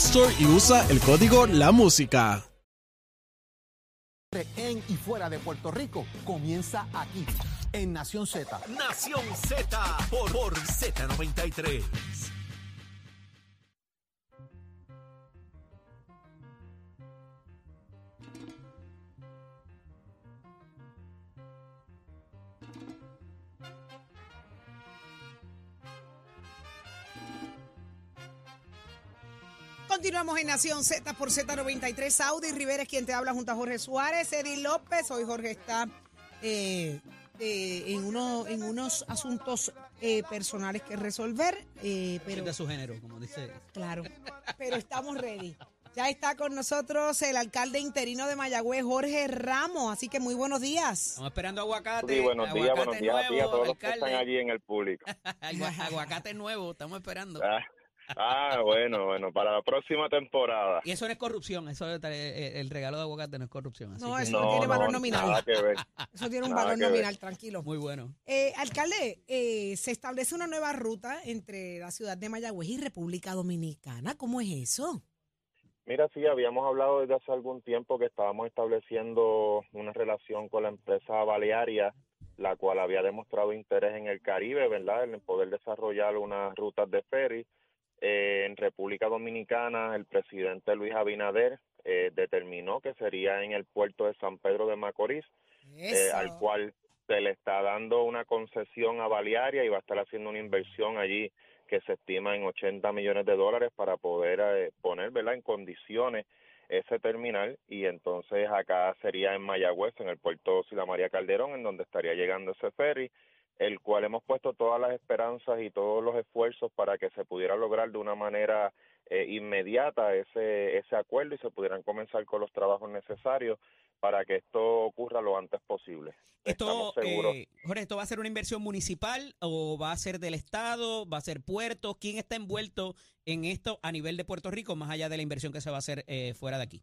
Store y usa el código La Música. En y fuera de Puerto Rico comienza aquí, en Nación Z. Nación Z por, por Z93. Continuamos en Nación Z por Z93. Saudi Rivera es quien te habla junto a Jorge Suárez, Eddie López. Hoy Jorge está eh, eh, en, uno, en unos asuntos eh, personales que resolver. Eh, pero, de su género, como dice. Claro, pero estamos ready. Ya está con nosotros el alcalde interino de Mayagüez, Jorge Ramos. Así que muy buenos días. Estamos esperando aguacate. Sí, buenos días, aguacate buenos días a ti, a nuevo, todos los que alcalde. están allí en el público. Agua- aguacate nuevo, estamos esperando. Ah, bueno, bueno, para la próxima temporada. Y eso no es corrupción, eso es- eh, el regalo de aguacate no es corrupción. Así No, que- eso no tiene valor nominal. Nada que ver. Eso tiene un Nada valor ver. nominal, tranquilo. Muy bueno. Eh, alcalde, eh, se establece una nueva ruta entre la ciudad de Mayagüez y República Dominicana. ¿Cómo es eso? Mira, sí, habíamos hablado desde hace algún tiempo que estábamos estableciendo una relación con la empresa Balearia, la cual había demostrado interés en el Caribe, ¿verdad? En poder desarrollar unas rutas de ferry. Eh, en República Dominicana, el presidente Luis Abinader eh, determinó que sería en el puerto de San Pedro de Macorís, eh, al cual se le está dando una concesión a Balearia y va a estar haciendo una inversión allí que se estima en 80 millones de dólares para poder eh, poner ¿verdad? en condiciones ese terminal y entonces acá sería en Mayagüez, en el puerto Sila María Calderón, en donde estaría llegando ese ferry, el cual hemos puesto todas las esperanzas y todos los esfuerzos para que se pudiera lograr de una manera eh, inmediata ese, ese acuerdo y se pudieran comenzar con los trabajos necesarios para que esto ocurra lo antes posible. Esto, Estamos seguros. eh, Jorge, ¿esto va a ser una inversión municipal o va a ser del Estado? ¿Va a ser puertos? ¿Quién está envuelto en esto a nivel de Puerto Rico, más allá de la inversión que se va a hacer eh, fuera de aquí?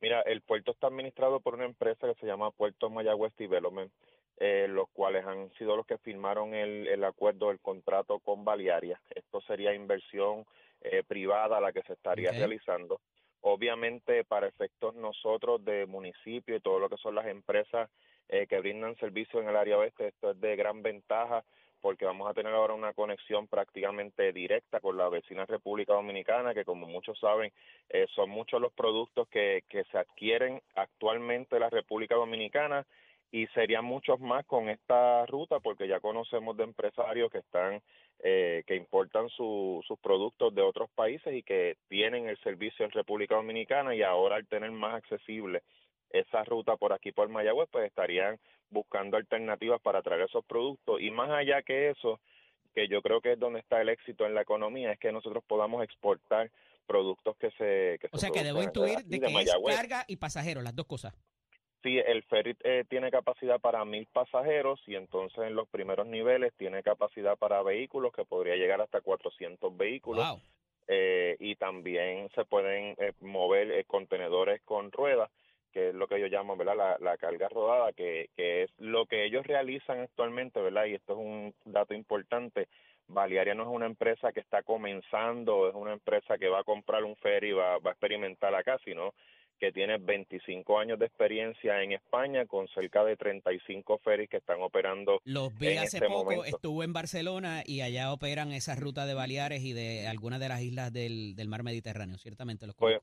Mira, el puerto está administrado por una empresa que se llama Puerto Mayagüez Development, eh, los cuales han sido los que firmaron el, el acuerdo, el contrato con Balearia. Esto sería inversión eh, privada la que se estaría realizando. Obviamente, para efectos nosotros de municipio y todo lo que son las empresas eh, que brindan servicio en el área oeste, esto es de gran ventaja porque vamos a tener ahora una conexión prácticamente directa con la vecina República Dominicana, que como muchos saben, eh, son muchos los productos que, que se adquieren actualmente en la República Dominicana y serían muchos más con esta ruta porque ya conocemos de empresarios que están eh, que importan su- sus productos de otros países y que tienen el servicio en República Dominicana y ahora al tener más accesible esa ruta por aquí por Mayagüez pues estarían buscando alternativas para traer esos productos y más allá que eso que yo creo que es donde está el éxito en la economía es que nosotros podamos exportar productos que se que O se sea, que debo intuir de que es carga y pasajero, las dos cosas. Sí, el ferry eh, tiene capacidad para mil pasajeros y entonces en los primeros niveles tiene capacidad para vehículos que podría llegar hasta 400 vehículos Wow. eh, y también se pueden eh, mover eh, contenedores con ruedas, que es lo que ellos llaman, ¿verdad? La, la carga rodada, que, que es lo que ellos realizan actualmente, ¿verdad? Y esto es un dato importante. Balearia no es una empresa que está comenzando, es una empresa que va a comprar un ferry y va, va a experimentar acá, sino que tiene 25 años de experiencia en España con cerca de 35 ferries que están operando Los vi en hace este poco, momento. estuve en Barcelona y allá operan esa ruta de Baleares y de algunas de las islas del, del mar Mediterráneo, ciertamente los Pues.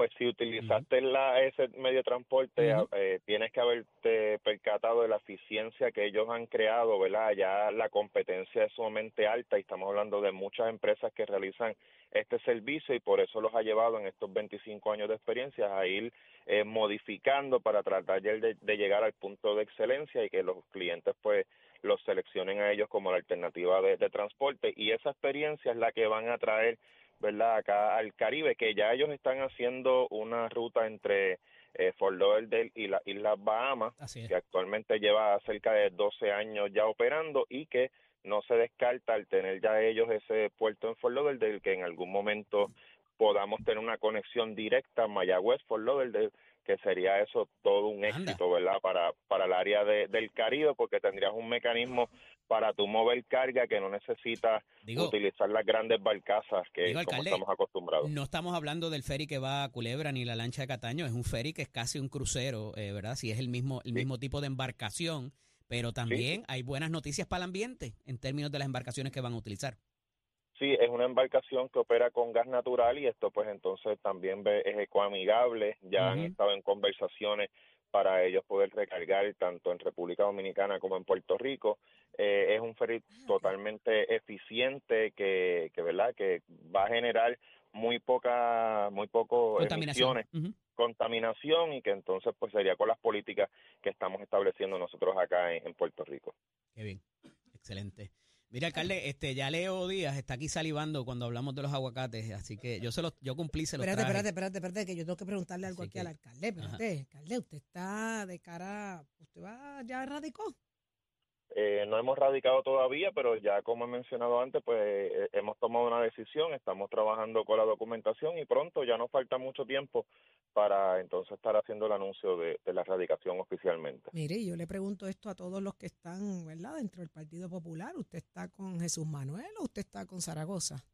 Pues si utilizaste la, ese medio de transporte, Ujú. eh, tienes que haberte percatado de la eficiencia que ellos han creado, ¿verdad? Ya la competencia es sumamente alta y estamos hablando de muchas empresas que realizan este servicio y por eso los ha llevado en estos 25 años de experiencia a ir eh, modificando para tratar de, de llegar al punto de excelencia y que los clientes pues los seleccionen a ellos como la alternativa de, de transporte y esa experiencia es la que van a traer ¿verdad? Acá al Caribe, que ya ellos están haciendo una ruta entre eh, Fort Lauderdale y las Islas Bahamas, Así es. que actualmente lleva cerca de 12 años ya operando y que no se descarta al tener ya ellos ese puerto en Fort Lauderdale que en algún momento podamos tener una conexión directa Mayagüez Fort Lauderdale que sería eso todo un Anda. éxito, ¿verdad? Para para el área de- del Caribe porque tendrías un mecanismo para tu mover carga que no necesitas Digo, utilizar las grandes barcazas que Digo, como alcalde, estamos acostumbrados. no estamos hablando del ferry que va a Culebra ni la lancha de Cataño, es un ferry que es casi un crucero, eh, ¿verdad? Si es el mismo, el Sí. mismo tipo de embarcación, pero también hay buenas noticias para el ambiente en términos de las embarcaciones que van a utilizar. Sí, es una embarcación que opera con gas natural y esto pues entonces también es ecoamigable. Ya han estado en conversaciones para ellos poder recargar tanto en República Dominicana como en Puerto Rico. Eh, es un ferry totalmente eficiente que, que verdad que va a generar muy poca muy poco Contaminación. emisiones contaminación y que entonces pues sería con las políticas que estamos estableciendo nosotros acá en, en Puerto Rico. Qué bien, excelente. Mira, alcalde, este, ya Leo Díaz está aquí salivando cuando hablamos de los aguacates, así que yo se los, yo cumplí, se los Espérate, traje. espérate, espérate, espérate, que yo tengo que preguntarle algo Así aquí al que- alcalde. Espérate, alcalde, usted está de cara, usted va, ya radicó. Eh, no hemos radicado todavía, pero ya como he mencionado antes, pues eh, hemos tomado una decisión, estamos trabajando con la documentación y pronto ya nos falta mucho tiempo para entonces estar haciendo el anuncio de, de la radicación oficialmente. Mire, yo le pregunto esto a todos los que están, ¿verdad? Dentro del Partido Popular. ¿Usted está con Jesús Manuel o usted está con Zaragoza?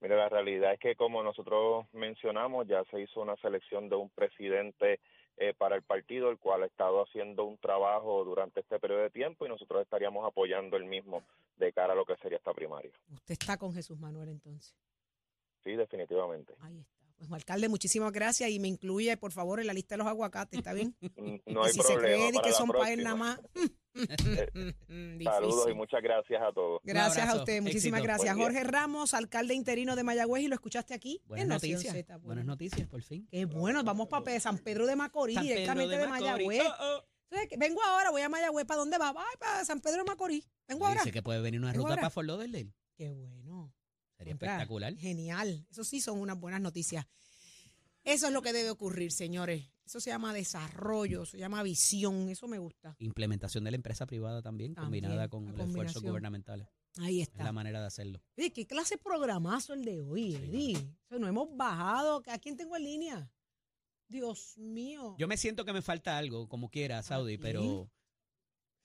Mire, la realidad es que como nosotros mencionamos, ya se hizo una selección de un presidente eh, para el partido, el cual ha estado haciendo un trabajo durante este periodo de tiempo y nosotros estaríamos apoyando el mismo de cara a lo que sería esta primaria. Usted está con Jesús Manuel entonces. Sí, definitivamente. Ahí está. Pues, alcalde, muchísimas gracias y me incluye, por favor, en la lista de los aguacates, ¿está bien? No hay si se problema. cree de para que son para él nada más. Saludos y muchas gracias a todos. Gracias a usted, muchísimas éxito. gracias. Buen día. Jorge Ramos, alcalde interino de Mayagüez, y lo escuchaste aquí Buenas en Nación noticias, buenas noticias, por fin. Qué bueno, vamos para San Pedro de Macorís, directamente de. Mayagüez. Oh, oh. Entonces, vengo ahora, voy a Mayagüez, ¿para dónde va? Ay, para San Pedro de Macorís. Vengo ahora. Dice que puede venir una Vengo ruta ahora. para Fort Lauderdale. Qué bueno. Sería espectacular. Genial. Eso sí son unas buenas noticias. Eso es lo que debe ocurrir, señores. Eso se llama desarrollo, se llama visión. Eso me gusta. Implementación de la empresa privada también, También, combinada con los esfuerzos gubernamentales. Ahí Es está. la manera de hacerlo. Oye, ¿qué clase de programazo el de hoy, Eddie? O sea, no hemos bajado. ¿A quién tengo en línea? Dios mío. Yo me siento que me falta algo, como quiera, Saudi, pero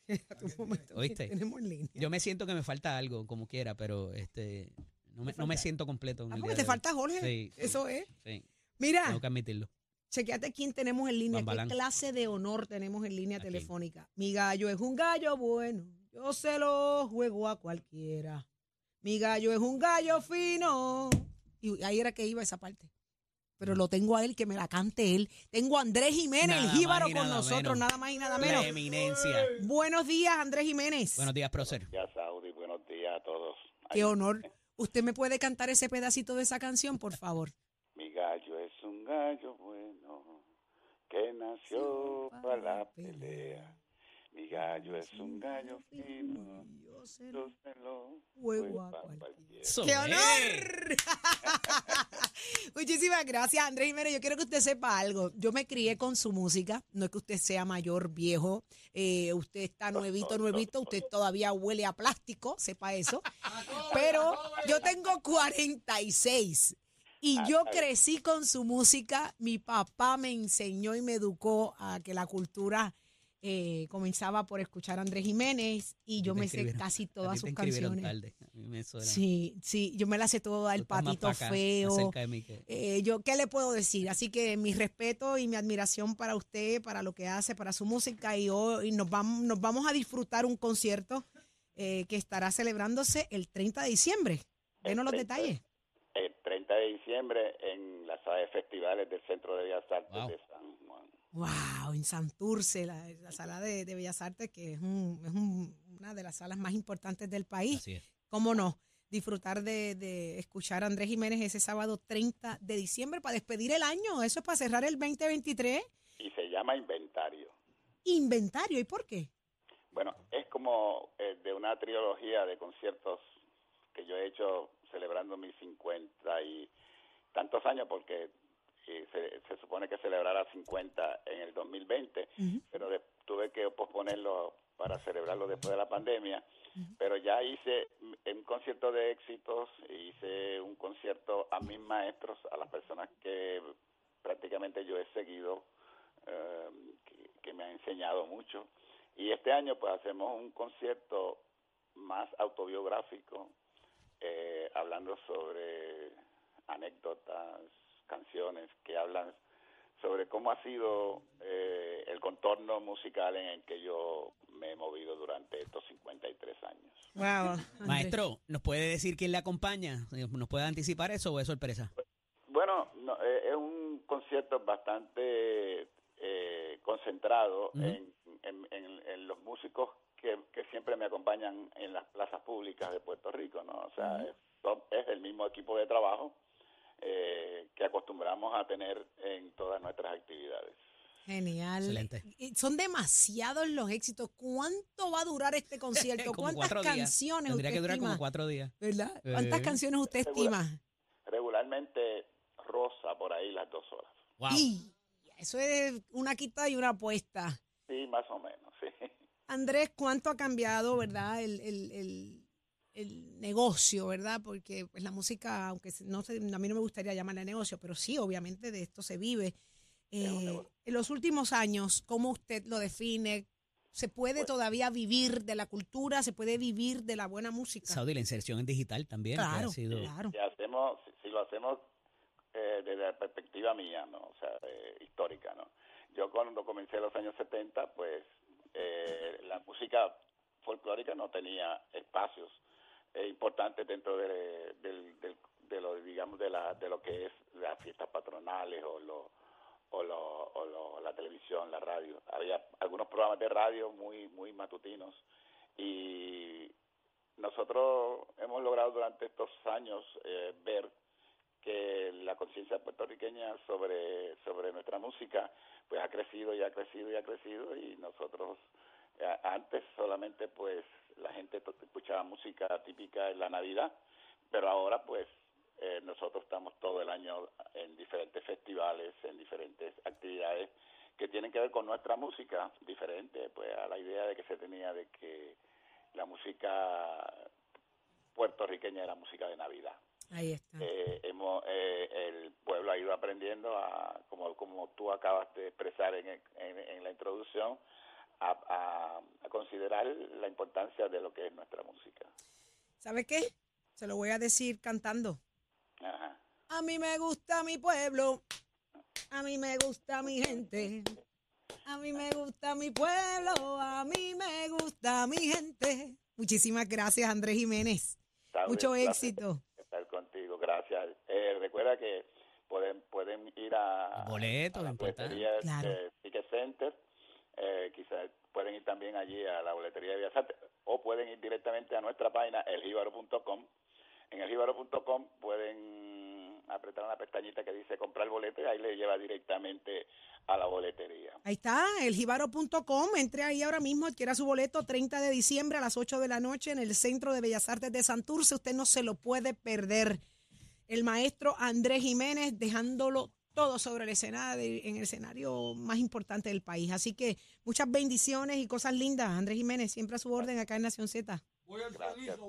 momento, ¿Oíste? ¿quién tenemos en línea? yo me siento que me falta algo, como quiera, pero este no me, no me siento completo. En Ah, el porque día te de hoy. falta Jorge. Sí, sí, Eso es. sí, Mira, tengo que admitirlo. chequeate quién tenemos en línea. Bambalán. ¿Qué clase de honor tenemos en línea ¿A quién? telefónica? Mi gallo es un gallo bueno. Yo se lo juego a cualquiera. Mi gallo es un gallo fino. Y ahí era que iba esa parte. Pero lo tengo a él, que me la cante él. Tengo a Andrés Jiménez, Nada el más jíbaro y con nada nosotros, menos. nada más y nada La menos. eminencia. Buenos días, Andrés Jiménez. Buenos días, prócer. Ya, Saudi, buenos días a todos. Qué honor. ¿Usted me puede cantar ese pedacito de esa canción, por favor? Mi gallo es un gallo bueno que nació para la pelea. Mi gallo es un gallo fino, Yo se lo juego a. Eso ¡Qué honor! Muchísimas gracias, Andrés Jiménez. Yo quiero que usted sepa algo. Yo me crié con su música. No es que usted sea mayor, viejo. eh, usted está nuevito, nuevito. Usted todavía huele a plástico, sepa eso. Pero yo tengo 46. Y yo crecí con su música. Mi papá me enseñó y me educó a que la cultura eh, comenzaba por escuchar a Andrés Jiménez. Y yo me sé casi todas sus canciones. tarde. A mí me suena. Sí, sí, yo me la sé toda, el patito pa' acá, feo. cerca de mí que- Eh, yo, ¿qué le puedo decir? Así que mi respeto y mi admiración para usted, para lo que hace, para su música y hoy nos vamos, nos vamos a disfrutar un concierto eh, que estará celebrándose el 30 de diciembre. Denos los 30. detalles. El 30 de diciembre en la sala de festivales del Centro de Bellas Artes Wow. de San Juan. Wow, en Santurce, la, la sala de, de Bellas Artes, que es, un- es un- una de las salas más importantes del país. Así es. ¿Cómo no? Disfrutar de, de escuchar a Andrés Jiménez ese sábado 30 de diciembre para despedir el año. Eso es para cerrar el 2023. Y se llama Inventario. Inventario. ¿Y por qué? Bueno, es como eh, de una trilogía de conciertos que yo he hecho celebrando mis 50 y tantos años porque eh, se, se supone que celebrara 50 en el 2020, pero de- tuve que posponerlo para celebrarlo después de la pandemia. Pero ya hice un concierto de éxitos, hice un concierto a mis maestros, a las personas que prácticamente yo he seguido, eh, que, que me han enseñado mucho. Y este año pues hacemos un concierto más autobiográfico, eh, hablando sobre anécdotas, canciones que hablan sobre cómo ha sido eh, el contorno musical en el que yo me he movido durante estos 53 años. Wow. Maestro, ¿nos puede decir quién le acompaña? ¿Nos puede anticipar eso o es sorpresa? Bueno, no, eh, es un concierto bastante eh, concentrado en, en- en- en los músicos que, que siempre me acompañan en las plazas públicas de Puerto Rico, ¿no? O sea, es, es el mismo equipo de trabajo eh, que acostumbramos a tener en todas nuestras actividades. Genial. Excelente. Son demasiados los éxitos. ¿Cuánto va a durar este concierto? ¿Cuántas canciones Tendría usted que durar estima? como cuatro días. ¿Verdad? ¿Cuántas Eh. canciones usted estima? Regularmente rosa por ahí las dos horas. Wow. Y eso es una quita y una apuesta. Sí, más o menos, sí. Andrés, ¿cuánto ha cambiado, verdad, el, el, el, el negocio, verdad? Porque pues la música, aunque se- no sé, a mí no me gustaría llamarle negocio, pero sí, obviamente de esto se vive. Eh, en los últimos años, ¿cómo usted lo define? ¿Se puede todavía vivir de la cultura? ¿Se puede vivir de la buena música? Saudi, la inserción en digital también. ha Claro, sido- claro. Si hacemos, si, si lo hacemos eh, desde la perspectiva mía, ¿no? O sea, eh, histórica, ¿no? Yo cuando comencé en los años 70, pues eh, la música folclórica no tenía espacios eh, importantes dentro de, del- del- de lo, digamos, de, la, de lo que es las fiestas patronales o lo o, lo, o lo- la televisión, la radio. Había algunos programas de radio muy muy matutinos y nosotros hemos logrado durante estos años eh, ver que la conciencia puertorriqueña sobre sobre nuestra música pues ha crecido y ha crecido y ha crecido y nosotros antes solamente pues la gente escuchaba música típica en la Navidad pero ahora pues eh, nosotros estamos todo el año en diferentes festivales en diferentes actividades que tienen que ver con nuestra música diferente pues a la idea de que se tenía de que la música puertorriqueña era música de Navidad. Ahí está. Eh, hemos, eh, el pueblo ha ido aprendiendo, a, como, como tú acabas de expresar en, en, en la introducción, a, a- a considerar la importancia de lo que es nuestra música. ¿Sabe qué? Se lo voy a decir cantando. Ajá. A mí me gusta mi pueblo. A mí me gusta mi gente. A mí me gusta mi pueblo. A mí me gusta mi gente. Muchísimas gracias, Andrés Jiménez. Está Mucho bien, éxito. Estar contigo, gracias. Eh, recuerda que pueden pueden ir a, Boletos, a la importante. Claro. de Ticket Center, eh, quizás pueden ir también allí a la boletería de O pueden ir directamente a nuestra página eljibaro.com. En eljibaro.com pueden apretar una pestañita que dice comprar boleto y ahí le lleva directamente a la boletería. Ahí está, eljibaro.com. Entre ahí ahora mismo, adquiera su boleto 30 de diciembre a las 8 de la noche en el Centro de Bellas Artes de Santurce. Usted no se lo puede perder. El maestro Andrés Jiménez dejándolo todo sobre el escenario, en el escenario más importante del país. Así que muchas bendiciones y cosas lindas. Andrés Jiménez, siempre a su orden acá en Nación Z. Gracias.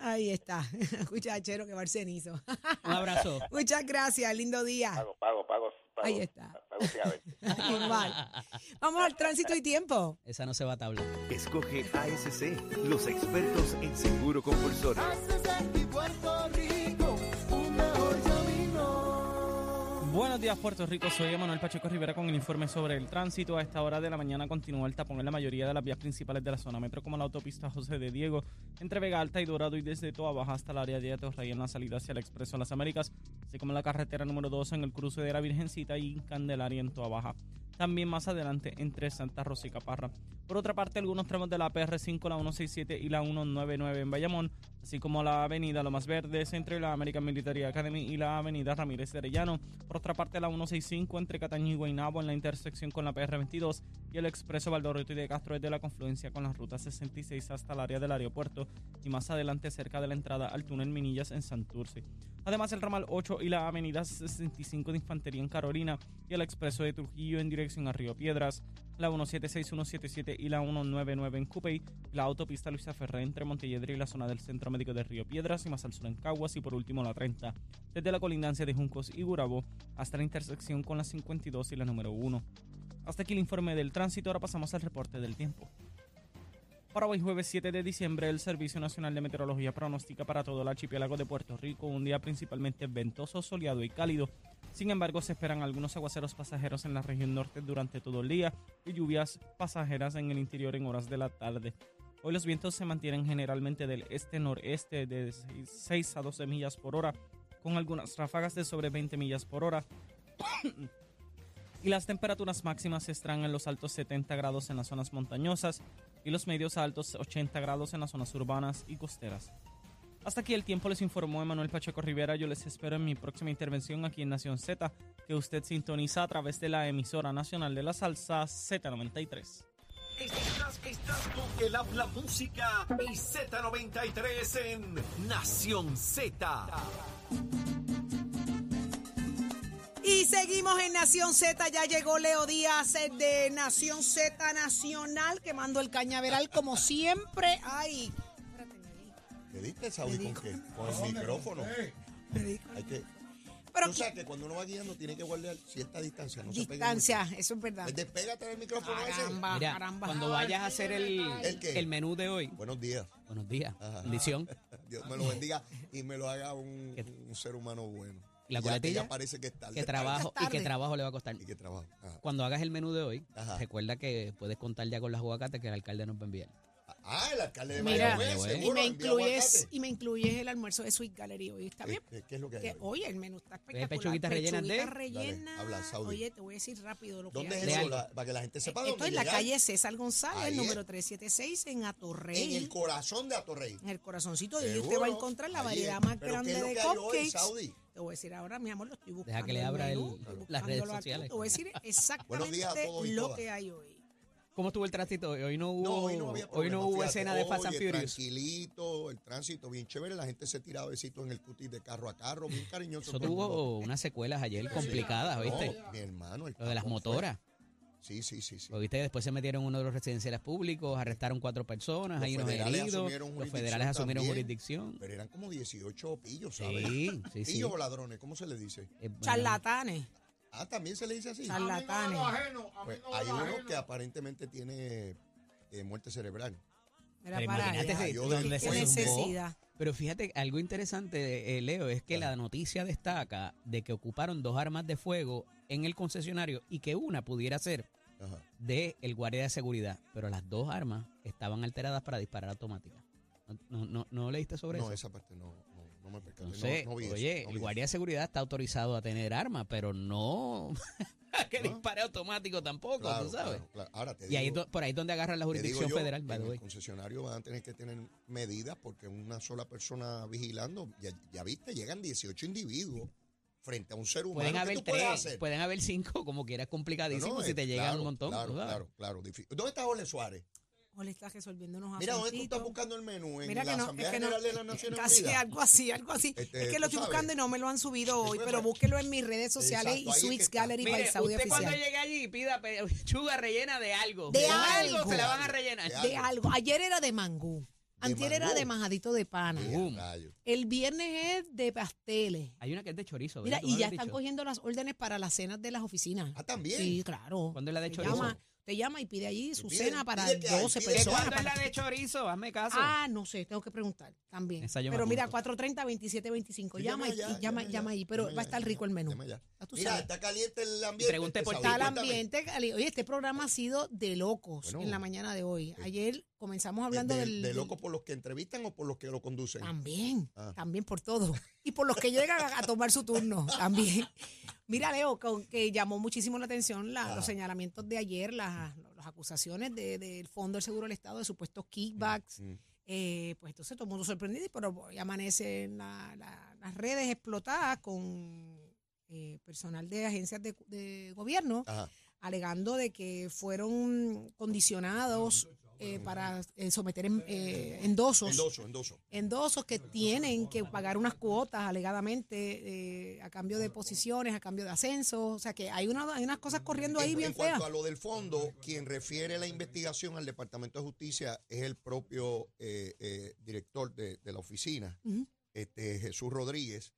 Ahí está. Escucha, Chero, que va al cenizo. Un abrazo. Muchas gracias, lindo día. Pago, pago, pago. pago Ahí está. pago. Igual. Vamos al tránsito y tiempo. Esa no se va a tabla. Escoge ASC, los expertos en seguro compulsorio. Buenos días, Puerto Rico. Soy Emanuel Pacheco Rivera con el informe sobre el tránsito. A esta hora de la mañana continúa el tapón en la mayoría de las vías principales de la zona metro, como la autopista José de Diego, entre Vega Alta y Dorado, y desde Toa Baja hasta el área de Atorrey en la salida hacia el Expreso las Américas, así como la carretera número 2 en el cruce de la Virgencita y Candelaria en Toa Baja. También más adelante entre Santa Rosa y Caparra. Por otra parte, algunos tramos de la PR5, la 167 y la 199 en Bayamón, así como la avenida Lomas Verdes entre la American Military Academy y la avenida Ramírez de Arellano. Por otra parte, la 165 entre Cataño y Guaynabo en la intersección con la PR22 y el expreso Valdorrito y de Castro desde la confluencia con la ruta 66 hasta el área del aeropuerto y más adelante cerca de la entrada al túnel Minillas en Santurce. Además, el ramal 8 y la avenida 65 de Infantería en Carolina y el expreso de Trujillo en dirección a Río Piedras, la 176, 177 y la 199 en Cupey, la autopista Luisa Ferré entre Montelledre y la zona del Centro Médico de Río Piedras y más al sur en Caguas y por último la 30, desde la colindancia de Juncos y Gurabo hasta la intersección con la 52 y la número 1. Hasta aquí el informe del tránsito, ahora pasamos al reporte del tiempo. Para hoy jueves 7 de diciembre, el Servicio Nacional de Meteorología pronostica para todo el archipiélago de Puerto Rico un día principalmente ventoso, soleado y cálido. Sin embargo, se esperan algunos aguaceros pasajeros en la región norte durante todo el día y lluvias pasajeras en el interior en horas de la tarde. Hoy los vientos se mantienen generalmente del este-noreste de 6 a 12 millas por hora, con algunas ráfagas de sobre 20 millas por hora. y las temperaturas máximas estarán en los altos 70 grados en las zonas montañosas y los medios altos 80 grados en las zonas urbanas y costeras. Hasta aquí el tiempo les informó Emanuel Pacheco Rivera. Yo les espero en mi próxima intervención aquí en Nación Z, que usted sintoniza a través de la emisora nacional de la salsa Z93. Estás, estás con el habla música y Z93 en Nación Z. Y seguimos en Nación Z, ya llegó Leo Díaz eh, de Nación Z Nacional, quemando el cañaveral como siempre. Ay, ¿Te diste, Saudi, con qué? Con el micrófono. Hay que... Pero Tú sabes que cuando uno va guiando tiene que guardar cierta distancia, no se pegue distancia, eso es verdad. Pues despégate del micrófono Caramba, Mira, caramba. cuando vayas a hacer el, ¿El qué? el menú de hoy. Buenos días. buenos días, Ajá. bendición. Dios me lo bendiga y me lo haga un, un ser humano bueno. ¿Y la Ya coletilla? Ya parece que es tarde. ¿Qué trabajo, y qué trabajo le va a costar? Y trabajo. Ajá. Cuando hagas el menú de hoy, Ajá. recuerda que puedes contar ya con las aguacates que el alcalde nos va a enviar. Ah, el alcalde de Mira, Mayagüez, Mayagüez. y seguro, me envía incluyes aguacate. y me incluyes el almuerzo de Sweet Gallery hoy, ¿está bien? ¿Qué, qué es lo que hay? Que, oye, el menú está espectacular. pechuguitas rellenas de- Pechuguitas Dale, rellenas. habla, Saudi. Oye, te voy a decir rápido lo que ¿Dónde hay. es eso? La- para que la gente sepa Esto dónde en la llegar. calle César González, Ahí es. número 376 en Atorrey. En el corazón de Atorrey. En el corazoncito de ahí usted Seguro. va a encontrar la Ahí variedad es. más Pero ¿qué grande es lo de que hay hoy, cupcakes. Saudi? Te voy a decir ahora, mi amor, lo estoy buscando. Deja que le el abra menú, el- estoy las redes buscándolo aquí. sociales. Te voy a decir exactamente días a todos y lo todas. que hay hoy. ¿Cómo estuvo el tránsito hoy? Hoy no hubo, No, hoy no había hoy problema, no hubo fíjate. escena de Fast and Furious. tranquilito, el tránsito bien chévere, la gente se tiraba besitos en el cutis de carro a carro, bien cariñoso. Eso tuvo unas secuelas ayer complicadas, ¿viste? No, mi hermano, el Lo de las motoras. Sí, sí, sí, sí. Lo viste, después se metieron en uno de los residenciales públicos, arrestaron cuatro personas, Los hay unos federales heridos, asumieron los federales asumieron también. jurisdicción. Pero eran como 18 pillos, ¿sabes? Sí, sí, sí. Pillos o ladrones, ¿cómo se le dice? Eh, bueno, Charlatanes. Ah, también se le dice así. Charlatanes. Pues hay uno que aparentemente tiene eh, muerte cerebral. Mira Pero para imagínate allá. donde se Qué necesidad. Pero fíjate, algo interesante, eh, Leo, es que la noticia destaca de que ocuparon dos armas de fuego en el concesionario y que una pudiera ser Ajá. de el guardia de seguridad, pero las dos armas estaban alteradas para disparar automática. ¿No, no, no, no leíste sobre No, eso? esa parte no, no, no me percaté. No, no vi eso, oye, el guardia de seguridad está autorizado a tener armas, pero no que dispare automático tampoco. Claro, tú sabes. claro, claro. Ahora te Y ahí por ahí es donde agarran la jurisdicción yo, federal, en el concesionario van a tener que tener medidas porque una sola persona vigilando, ya, ya viste, llegan 18 individuos frente a un ser humano. Pueden ¿qué haber tú puedes tres, hacer? pueden haber cinco, como quiera, es complicadísimo No, no, si te llegan un montón. Claro, claro. ¿Dónde está Jorge Suárez? O le está resolviendo unos Mira, ¿dónde tú estás buscando el menú? ¿En Mira la que no, Asamblea es que no, General de las Naciones casi Unidas? algo así, algo así. Este, es que tú lo estoy sabes. buscando y no me lo han subido hoy, pero búsquelo en mis redes sociales Exacto, y que está. Gallery by Mire, Saudi usted cuando Oficial. llegue allí pida chuga rellena de algo. De Con algo. se la van a rellenar. De De algo. Ayer era de mangú. Antier era de majadito de pana. Boom. El viernes es de pasteles. Hay una que es de chorizo. Mira, ¿verdad? ¿Tú me y ya están dicho? cogiendo las órdenes para las cenas de las oficinas. Ah, también. Sí, claro. ¿Cuándo es la de Te chorizo? llama, te llama y pide allí su pide- cena para pide que hay, 12 pide que ¿De hay. personas. cuándo es la de chorizo? Hazme caso. Ah, no sé, tengo que preguntar también. Pero mira, apunto. 430 2725 Sí, llama, y, llama, llama llama ahí, pero llama va a estar rico el menú. Mira, sabes. está caliente el ambiente. pregunté este por. Está el ambiente, cali- oye, este programa ha sido de locos Bueno, en la mañana de hoy. Ayer comenzamos ¿De, hablando de- del... de del- loco por los que entrevistan o por los que lo conducen? También, Ah. también por todo. Y por los que llegan a tomar su turno, también. Mira, Leo, con- que llamó muchísimo la atención la- los señalamientos de ayer, las, las acusaciones de- del Fondo del Seguro del Estado de supuestos kickbacks. Mm. Eh, pues entonces todo el mundo sorprendido, pero hoy amanecen la- la- las redes explotadas con eh, personal de agencias de, de gobierno Ajá. alegando de que fueron condicionados eh, para eh, someter en- eh, endosos, Endoso, endoso. endosos que tienen que pagar unas cuotas alegadamente eh, a cambio de posiciones, a cambio de ascenso, o sea que hay, una, hay unas cosas corriendo ahí en, bien en cuanto feas. a lo del fondo, quien refiere la investigación al Departamento de Justicia es el propio director de, de la oficina, este, Jesús Rodríguez.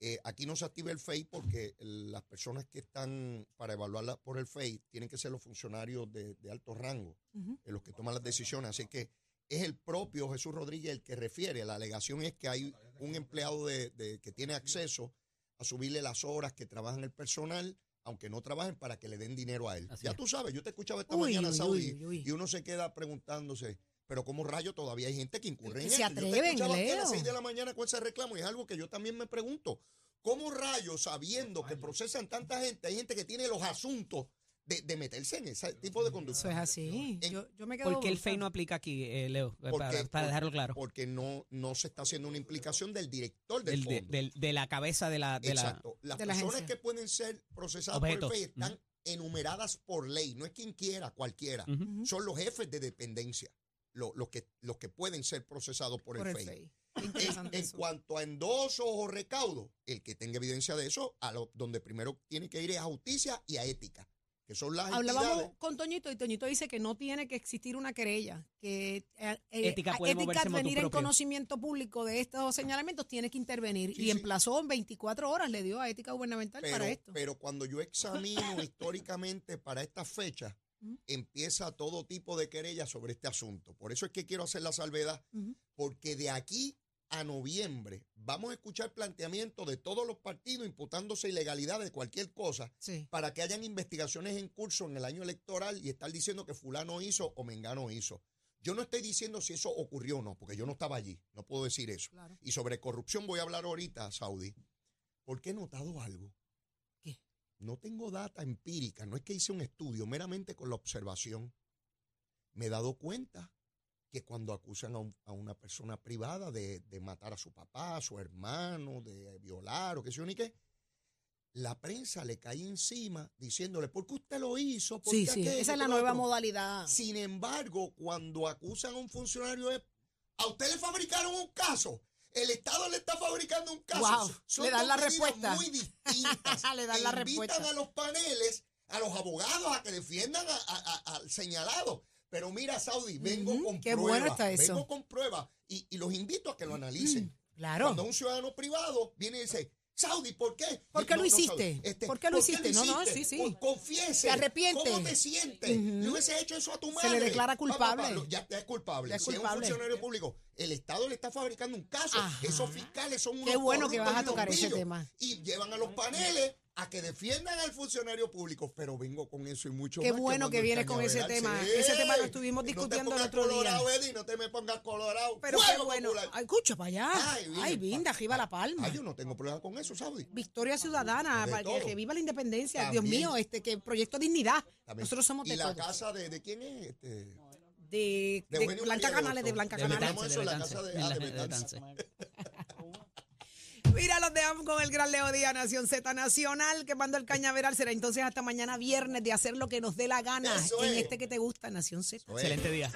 Eh, aquí no se activa el FEI porque las personas que están para evaluarla por el FEI tienen que ser los funcionarios de, de alto rango, eh, los que toman las decisiones. Así que es el propio Jesús Rodríguez el que refiere. La alegación es que hay un empleado de, de- que tiene acceso a subirle las horas que trabajan el personal, aunque no trabajen, para que le den dinero a él. Así ya es. tú sabes, yo te escuchaba esta Uy, mañana, uy, Saudi, uy, uy. y uno se queda preguntándose, pero ¿cómo rayo todavía hay gente que incurre en se esto? Yo te atreven, escuchaba aquí a las Leo. 6 de la mañana con ese reclamo y es algo que yo también me pregunto. ¿Cómo rayos, sabiendo que procesan tanta gente, hay gente que tiene los asuntos de, de meterse en ese tipo de conducta? Eso es así. En- Yo, yo me quedo ¿Por qué el FEI no aplica aquí, eh, Leo? Porque- para, para dejarlo claro. Porque no, no se está haciendo una implicación del director del Del- de, fondo. del- de la cabeza de la... De la Exacto. Las de la personas agencia. que pueden ser procesadas por el FEI están enumeradas por ley. No es quien quiera, cualquiera. Son los jefes de dependencia lo- los, que, los que pueden ser procesados por, por el, el FEI. En, en cuanto a endosos o recaudos, el que tenga evidencia de eso, a lo, donde primero tiene que ir es a justicia y a ética, que son las Hablábamos entidades. con Toñito y Toñito dice que no tiene que existir una querella, que eh, Ética puede motu venir en conocimiento público de estos señalamientos tiene que intervenir Sí, y sí. emplazó en 24 horas, le dio a ética gubernamental Pero, para esto. pero cuando yo examino históricamente para estas fechas, Empieza todo tipo de querella sobre este asunto. Por eso es que quiero hacer la salvedad, porque de aquí a noviembre vamos a escuchar planteamientos de todos los partidos imputándose ilegalidad de cualquier cosa Sí. para que hayan investigaciones en curso en el año electoral y estar diciendo que fulano hizo o mengano hizo. Yo no estoy diciendo si eso ocurrió o no, porque yo no estaba allí, no puedo decir eso. Claro. Y sobre corrupción voy a hablar ahorita, Saudi, porque he notado algo. No tengo data empírica, no es que hice un estudio, meramente con la observación. Me he dado cuenta que cuando acusan a, un- a una persona privada de, de matar a su papá, a su hermano, de violar o qué sé yo ni qué, la prensa le cae encima diciéndole, ¿por qué usted lo hizo? ¿Por Sí, qué sí, aquello? esa es ¿Qué la nueva otro?". modalidad. Sin embargo, cuando acusan a un funcionario, es, a usted le fabricaron un caso. El Estado le está fabricando un caso. Wow, Son le dan la respuesta. Muy distintas. Le dan invitan a los paneles, a los abogados, a que defiendan a- a- a- al señalado. Pero mira, Saudi, vengo Ujú, con qué pruebas. bueno está eso. Vengo con pruebas y, y los invito a que lo analicen. Claro. Cuando un ciudadano privado viene y dice, Saudi, ¿por qué? ¿por qué No, lo no, hiciste? este, ¿Por qué lo hiciste? No, no, sí, sí. Con- Confiese. ¿Te arrepientes? ¿Cómo te sientes? Ujú. Le hubiese hecho eso a tu Se madre. le declara Pa, pa, pa, culpable. ya, ya es culpable. Ya es Si es un funcionario público, el Estado le está fabricando un caso. Ajá. Esos fiscales son unos Qué bueno que vas a tocar ese tema. Y llevan a los paneles a que defiendan al funcionario público. Pero vengo con eso y mucho Qué más. bueno mando que el vienes con ese tema. Sí. Ese tema lo estuvimos No te discutiendo el pongas otro día. colorado, Eddie, no te me pongas colorado. Pero qué Fuego bueno. Ay, escucha para allá. Ay, Ay, vinda, arriba la palma. Ah, yo no tengo problema con eso, Saudi. Victoria Ciudadana, De para que, que viva la independencia. También. Dios mío, este que Proyecto Dignidad. También. Nosotros somos ¿Y de la todos. casa de, de quién es? Este, de, de Eugenio Blanca Canales, de. Blanca De Canales. Eso la casa de- Mira, los dejamos con el gran Leo Díaz, Nación Z Nacional, que mando el cañaveral. Será entonces hasta mañana viernes de hacer lo que nos dé la gana Eso en es. este que te gusta, Nación Z. Excelente día.